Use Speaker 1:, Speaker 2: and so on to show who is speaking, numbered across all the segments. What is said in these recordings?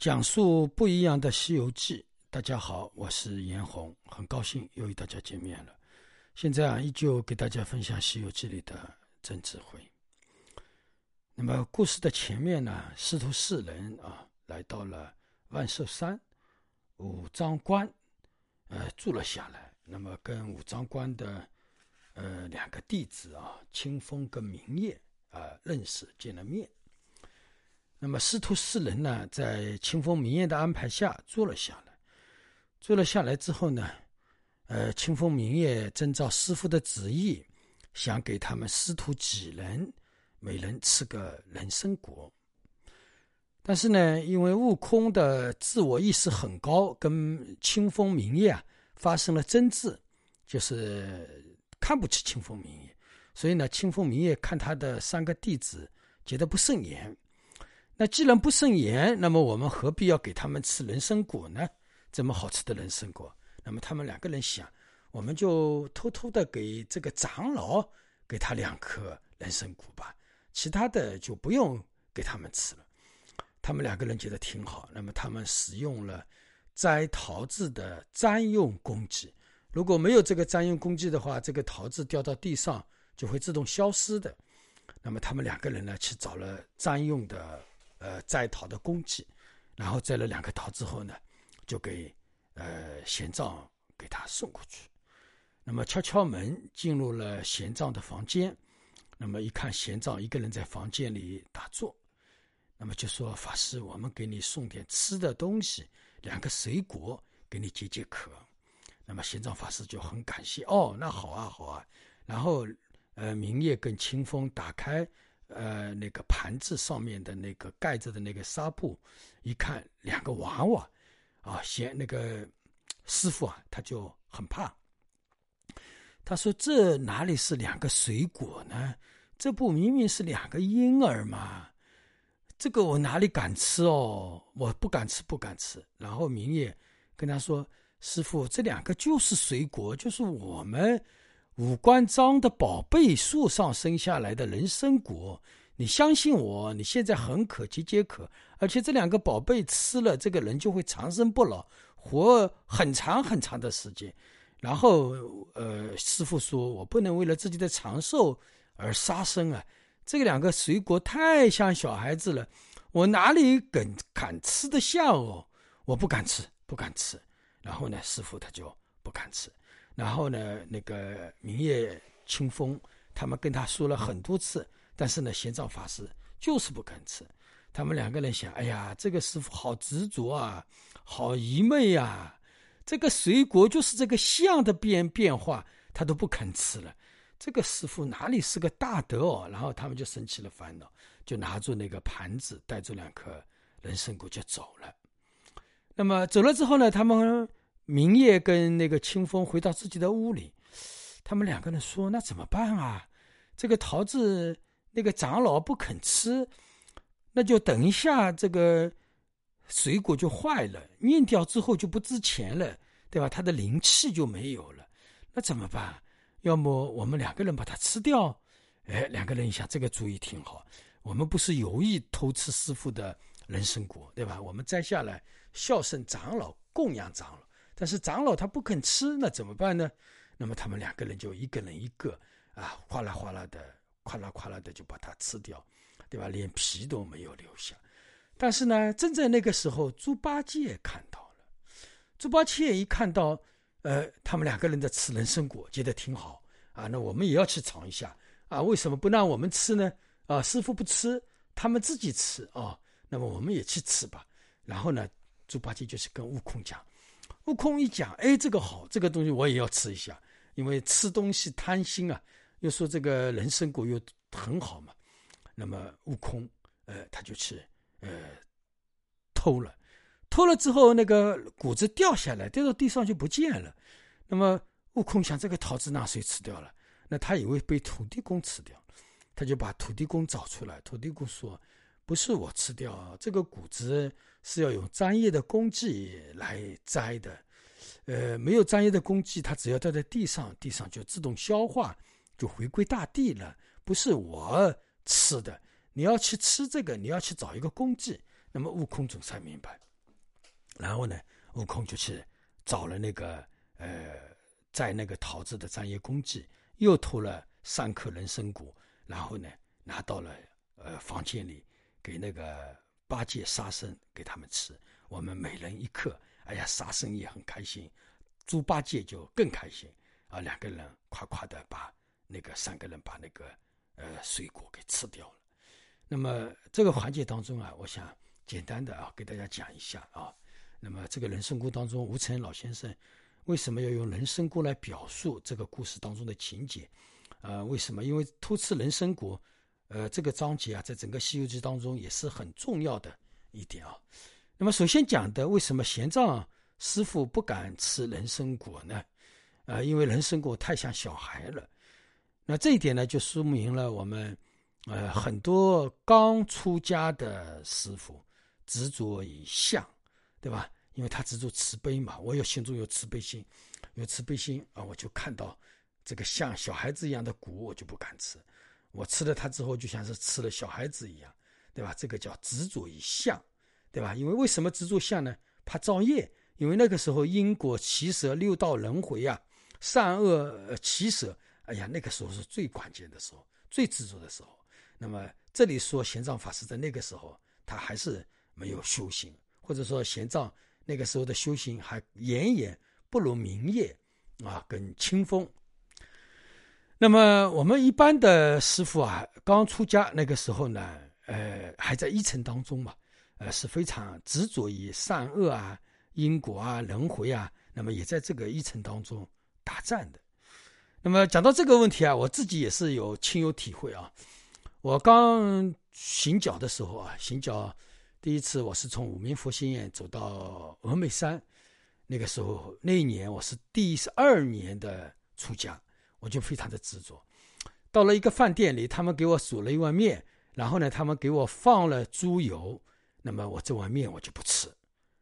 Speaker 1: 讲述不一样的《西游记》。大家好，我是严红，很高兴又与大家见面了。现在啊，依旧给大家分享《西游记》里的真智慧。那么，故事的前面呢，师徒四人啊，来到了万寿山，五张关，呃，住了下来。那么，跟五张关的呃两个弟子啊，清风跟明夜啊，认识，见了面。那么师徒四人呢，在清风明月的安排下坐了下来。坐了下来之后呢，呃，清风明月遵照师傅的旨意，想给他们师徒几人每人吃个人参果。但是呢，因为悟空的自我意识很高，跟清风明月啊发生了争执，就是看不起清风明月，所以呢，清风明月看他的三个弟子觉得不顺眼。那既然不顺眼，那么我们何必要给他们吃人参果呢？这么好吃的人参果，那么他们两个人想，我们就偷偷的给这个长老给他两颗人参果吧，其他的就不用给他们吃了。他们两个人觉得挺好，那么他们使用了摘桃子的专用工具。如果没有这个专用工具的话，这个桃子掉到地上就会自动消失的。那么他们两个人呢，去找了专用的。呃，摘桃的工具，然后摘了两个桃之后呢，就给呃玄奘给他送过去。那么敲敲门，进入了玄奘的房间。那么一看玄奘一个人在房间里打坐，那么就说：“法师，我们给你送点吃的东西，两个水果给你解解渴。”那么玄奘法师就很感谢。哦，那好啊，好啊。然后呃，明夜跟清风打开。呃，那个盘子上面的那个盖着的那个纱布，一看两个娃娃，啊，先那个师傅啊，他就很怕。他说：“这哪里是两个水果呢？这不明明是两个婴儿吗？这个我哪里敢吃哦？我不敢吃，不敢吃。”然后明夜跟他说：“师傅，这两个就是水果，就是我们。”五官章的宝贝树上生下来的人参果，你相信我，你现在很渴，急解渴，而且这两个宝贝吃了，这个人就会长生不老，活很长很长的时间。然后，呃，师傅说我不能为了自己的长寿而杀生啊，这两个水果太像小孩子了，我哪里敢敢吃得下哦？我不敢吃，不敢吃。然后呢，师傅他就不敢吃。然后呢，那个明月清风他们跟他说了很多次，但是呢，玄奘法师就是不肯吃。他们两个人想，哎呀，这个师傅好执着啊，好愚昧呀！这个水果就是这个相的变变化，他都不肯吃了。这个师傅哪里是个大德哦？然后他们就生起了烦恼，就拿住那个盘子，带着两颗人参果就走了。那么走了之后呢，他们。明夜跟那个清风回到自己的屋里，他们两个人说：“那怎么办啊？这个桃子那个长老不肯吃，那就等一下这个水果就坏了，念掉之后就不值钱了，对吧？它的灵气就没有了，那怎么办？要么我们两个人把它吃掉？哎，两个人一想，这个主意挺好。我们不是有意偷吃师傅的人参果，对吧？我们摘下来孝顺长老，供养长老。”但是长老他不肯吃，那怎么办呢？那么他们两个人就一个人一个啊，哗啦哗啦的，哗啦哗啦的就把它吃掉，对吧？连皮都没有留下。但是呢，正在那个时候，猪八戒看到了。猪八戒一看到，呃，他们两个人在吃人参果，觉得挺好啊。那我们也要去尝一下啊？为什么不让我们吃呢？啊，师傅不吃，他们自己吃啊。那么我们也去吃吧。然后呢，猪八戒就是跟悟空讲。悟空一讲，哎，这个好，这个东西我也要吃一下，因为吃东西贪心啊。又说这个人参果又很好嘛，那么悟空，呃，他就去，呃，偷了，偷了之后，那个果子掉下来，掉到地上就不见了。那么悟空想，这个桃子让谁吃掉了？那他以为被土地公吃掉，他就把土地公找出来。土地公说。不是我吃掉这个谷子，是要用专业的工具来摘的。呃，没有专业的工具，它只要掉在地上，地上就自动消化，就回归大地了。不是我吃的，你要去吃这个，你要去找一个工具。那么悟空总算明白，然后呢，悟空就去找了那个呃，在那个桃子的专业工具，又偷了三颗人参果，然后呢，拿到了呃房间里给那个八戒、沙僧给他们吃。我们每人一颗，哎呀，沙僧也很开心，猪八戒就更开心啊，两个人夸夸的把那个三个人把那个呃水果给吃掉了。那么这个环节当中啊，我想简单的啊给大家讲一下啊。那么这个人参果当中，吴承恩老先生为什么要用人参果来表述这个故事当中的情节？呃，为什么？因为偷吃人参果，呃，这个章节啊，在整个《西游记》当中也是很重要的一点啊。那么首先讲的，为什么玄奘师傅不敢吃人参果呢？啊，因为人参果太像小孩了。那这一点呢，就说明了我们。呃，很多刚出家的师傅执着于相，对吧？因为他执着慈悲嘛，我有心中有慈悲心，有慈悲心啊，我就看到这个像小孩子一样的果，我就不敢吃。我吃了它之后，就像是吃了小孩子一样，对吧？这个叫执着于相，对吧？因为为什么执着相呢？怕造业，因为那个时候因果起舍、六道轮回啊，善恶起舍，哎呀，那个时候是最关键的时候，最执着的时候。那么这里说玄奘法师在那个时候，他还是没有修行，或者说玄奘那个时候的修行还远远不如明夜啊，跟清风。那么我们一般的师傅啊，刚出家那个时候呢，呃，还在一层当中嘛，呃，是非常执着于善恶啊、因果啊、轮回啊，那么也在这个一层当中打战的。那么讲到这个问题啊，我自己也是有亲有体会啊。我刚行脚的时候啊，行脚第一次我是从五明佛心院走到峨眉山，那个时候那一年我是第十二年的出家，我就非常的执着。到了一个饭店里，他们给我煮了一碗面，然后呢，他们给我放了猪油，那么我这碗面我就不吃，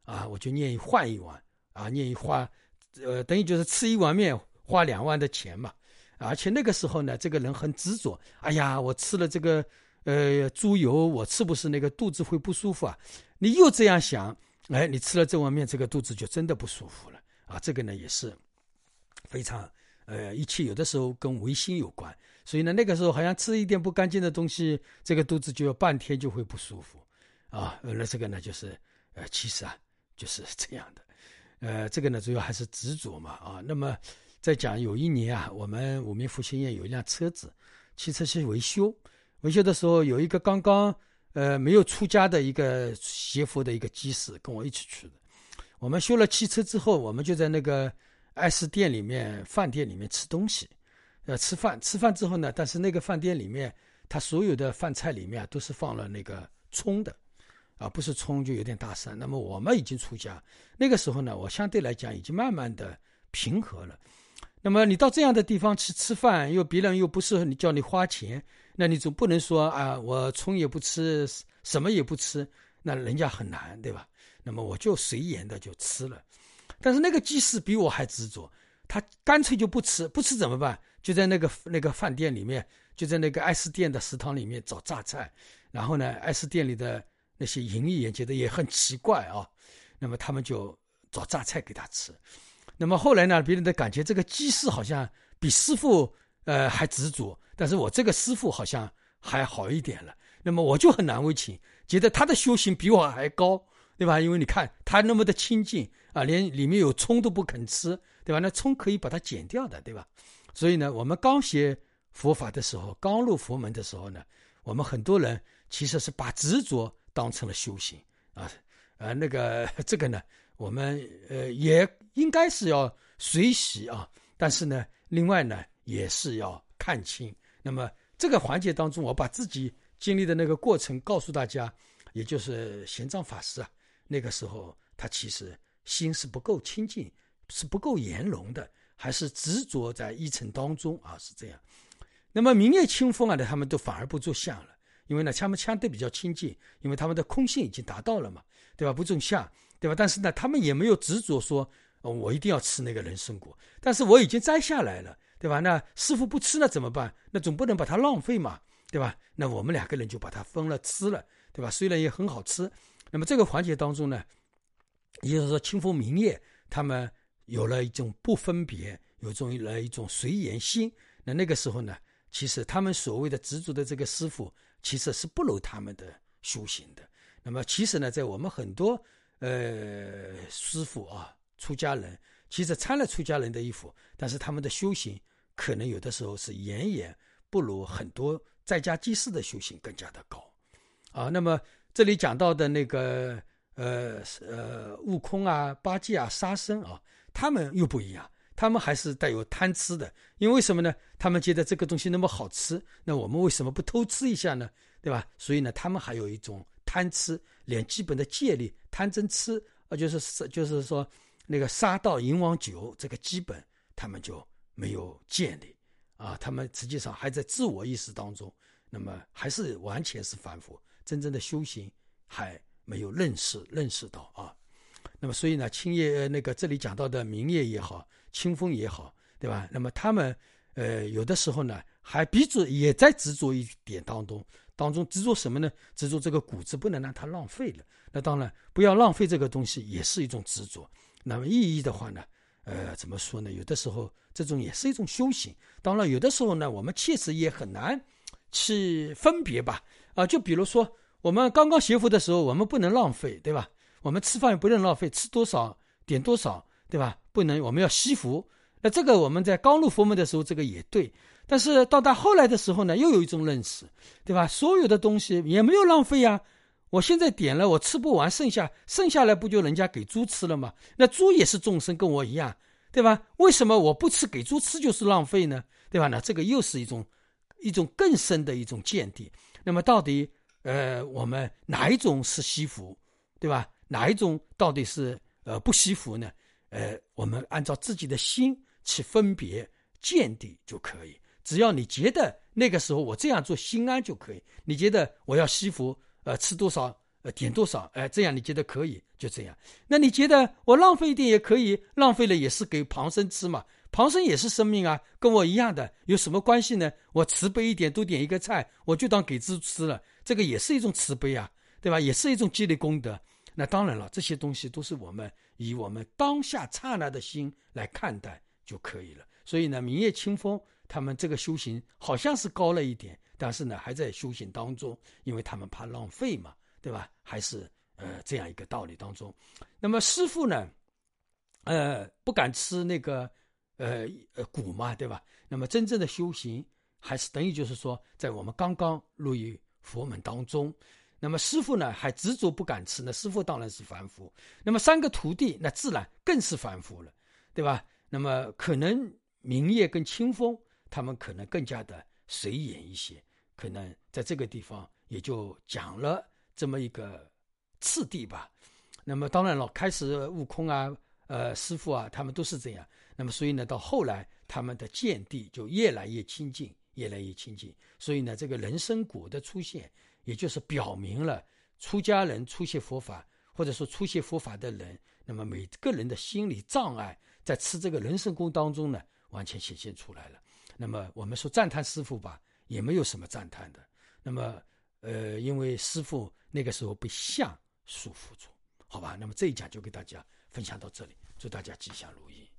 Speaker 1: 啊，我就愿意换一碗，啊，愿意花，呃，等于就是吃一碗面花两万的钱嘛。而且那个时候呢，这个人很执着。哎呀，我吃了这个，呃，猪油，我是不是那个肚子会不舒服啊？你又这样想，哎，你吃了这碗面，这个肚子就真的不舒服了啊！这个呢也是非常，呃，一切有的时候跟唯心有关。所以呢，那个时候好像吃一点不干净的东西，这个肚子就要半天就会不舒服啊。那这个呢就是，呃，其实啊就是这样的，呃，这个呢主要还是执着嘛啊。那么。在讲有一年啊，我们五明福兴院有一辆车子，汽车去维修。维修的时候，有一个刚刚呃没有出家的一个学佛的一个技师跟我一起去的。我们修了汽车之后，我们就在那个爱是店里面、饭店里面吃东西，呃，吃饭。吃饭之后呢，但是那个饭店里面，它所有的饭菜里面啊都是放了那个葱的，啊，不是葱就有点大蒜。那么我们已经出家，那个时候呢，我相对来讲已经慢慢的平和了。那么你到这样的地方去吃饭，又别人又不是你叫你花钱，那你总不能说啊，我葱也不吃，什么也不吃，那人家很难，对吧？那么我就随缘的就吃了。但是那个技师比我还执着，他干脆就不吃，不吃怎么办？就在那个那个饭店里面，就在那个爱思店的食堂里面找榨菜。然后呢，爱思店里的那些营业员觉得也很奇怪啊，那么他们就找榨菜给他吃。那么后来呢？别人的感觉，这个技师好像比师傅呃还执着，但是我这个师傅好像还好一点了。那么我就很难为情，觉得他的修行比我还高，对吧？因为你看他那么的清净啊，连里面有葱都不肯吃，对吧？那葱可以把它剪掉的，对吧？所以呢，我们刚学佛法的时候，刚入佛门的时候呢，我们很多人其实是把执着当成了修行啊，呃，那个 这个呢。我们呃也应该是要随喜啊，但是呢，另外呢也是要看清。那么这个环节当中，我把自己经历的那个过程告诉大家，也就是玄奘法师啊，那个时候他其实心是不够清净，是不够圆融的，还是执着在一层当中啊，是这样。那么明月清风啊，他们都反而不做相了，因为呢，他们相对比较清净，因为他们的空性已经达到了嘛，对吧？不种相。对吧？但是呢，他们也没有执着说，我一定要吃那个人参果。但是我已经摘下来了，对吧？那师傅不吃那怎么办？那总不能把它浪费嘛，对吧？那我们两个人就把它分了吃了，对吧？虽然也很好吃。那么这个环节当中呢，也就是说，清风明月他们有了一种不分别，有种了一种随缘心。那那个时候呢，其实他们所谓的执着的这个师傅，其实是不如他们的修行的。那么，其实呢，在我们很多呃师傅啊，出家人，其实穿了出家人的衣服，但是他们的修行可能有的时候是远远不如很多在家居士的修行更加的高啊。那么这里讲到的那个。呃呃，悟空啊，八戒啊，沙僧啊，他们又不一样，他们还是带有贪吃的，因为什么呢？他们觉得这个东西那么好吃，那我们为什么不偷吃一下呢？对吧？所以呢，他们还有一种贪吃，连基本的戒律贪嗔痴啊，就是是就是说那个杀盗淫王酒这个基本他们就没有建立啊，他们实际上还在自我意识当中，那么还是完全是反复，真正的修行还。没有认识认识到啊，那么所以呢，青叶那个这里讲到的明叶也好，清风也好，对吧？那么他们呃有的时候呢，还比着也在执着一点当中，当中执着什么呢？执着这个谷子不能让它浪费了。那当然不要浪费这个东西，也是一种执着。那么意义的话呢，呃，怎么说呢？有的时候这种也是一种修行。当然有的时候呢，我们确实也很难去分别吧。啊，就比如说。我们刚刚学佛的时候，我们不能浪费，对吧？我们吃饭也不能浪费，吃多少点多少，对吧？不能，我们要惜福。那这个我们在刚入佛门的时候，这个也对。但是到达后来的时候呢，又有一种认识，对吧？所有的东西也没有浪费呀。我现在点了，我吃不完，剩下剩下来不就人家给猪吃了吗？那猪也是众生，跟我一样，对吧？为什么我不吃给猪吃就是浪费呢？对吧？那这个又是一种一种更深的一种见地。那么到底？呃，我们哪一种是惜福，对吧？哪一种到底是呃不惜福呢？呃，我们按照自己的心去分别见地就可以。只要你觉得那个时候我这样做心安就可以。你觉得我要惜福，呃，吃多少，呃，点多少，哎，这样你觉得可以，就这样。那你觉得我浪费一点也可以，浪费了也是给旁生吃嘛？旁生也是生命啊，跟我一样的，有什么关系呢？我慈悲一点，多点一个菜，我就当给猪吃了。这个也是一种慈悲啊，对吧？也是一种积累功德。那当然了，这些东西都是我们以我们当下刹那的心来看待就可以了。所以呢，明月清风他们这个修行好像是高了一点，但是呢还在修行当中，因为他们怕浪费嘛，对吧？还是呃这样一个道理当中。那么师傅呢，呃不敢吃那个呃呃谷嘛，对吧？那么真正的修行还是等于就是说，在我们刚刚入于。佛门当中，那么师傅呢还执着不敢吃，那师傅当然是凡夫。那么三个徒弟，那自然更是凡夫了，对吧？那么可能明月跟清风他们可能更加的随缘一些，可能在这个地方也就讲了这么一个次第吧。那么当然了，开始悟空啊，呃，师傅啊，他们都是这样。那么所以呢，到后来他们的见地就越来越亲近。越来越亲近，所以呢，这个人参果的出现，也就是表明了出家人出现佛法，或者说出现佛法的人，那么每个人的心理障碍，在吃这个人参果当中呢，完全显现出来了。那么我们说赞叹师傅吧，也没有什么赞叹的。那么，呃，因为师傅那个时候被相束缚住，好吧。那么这一讲就给大家分享到这里，祝大家吉祥如意。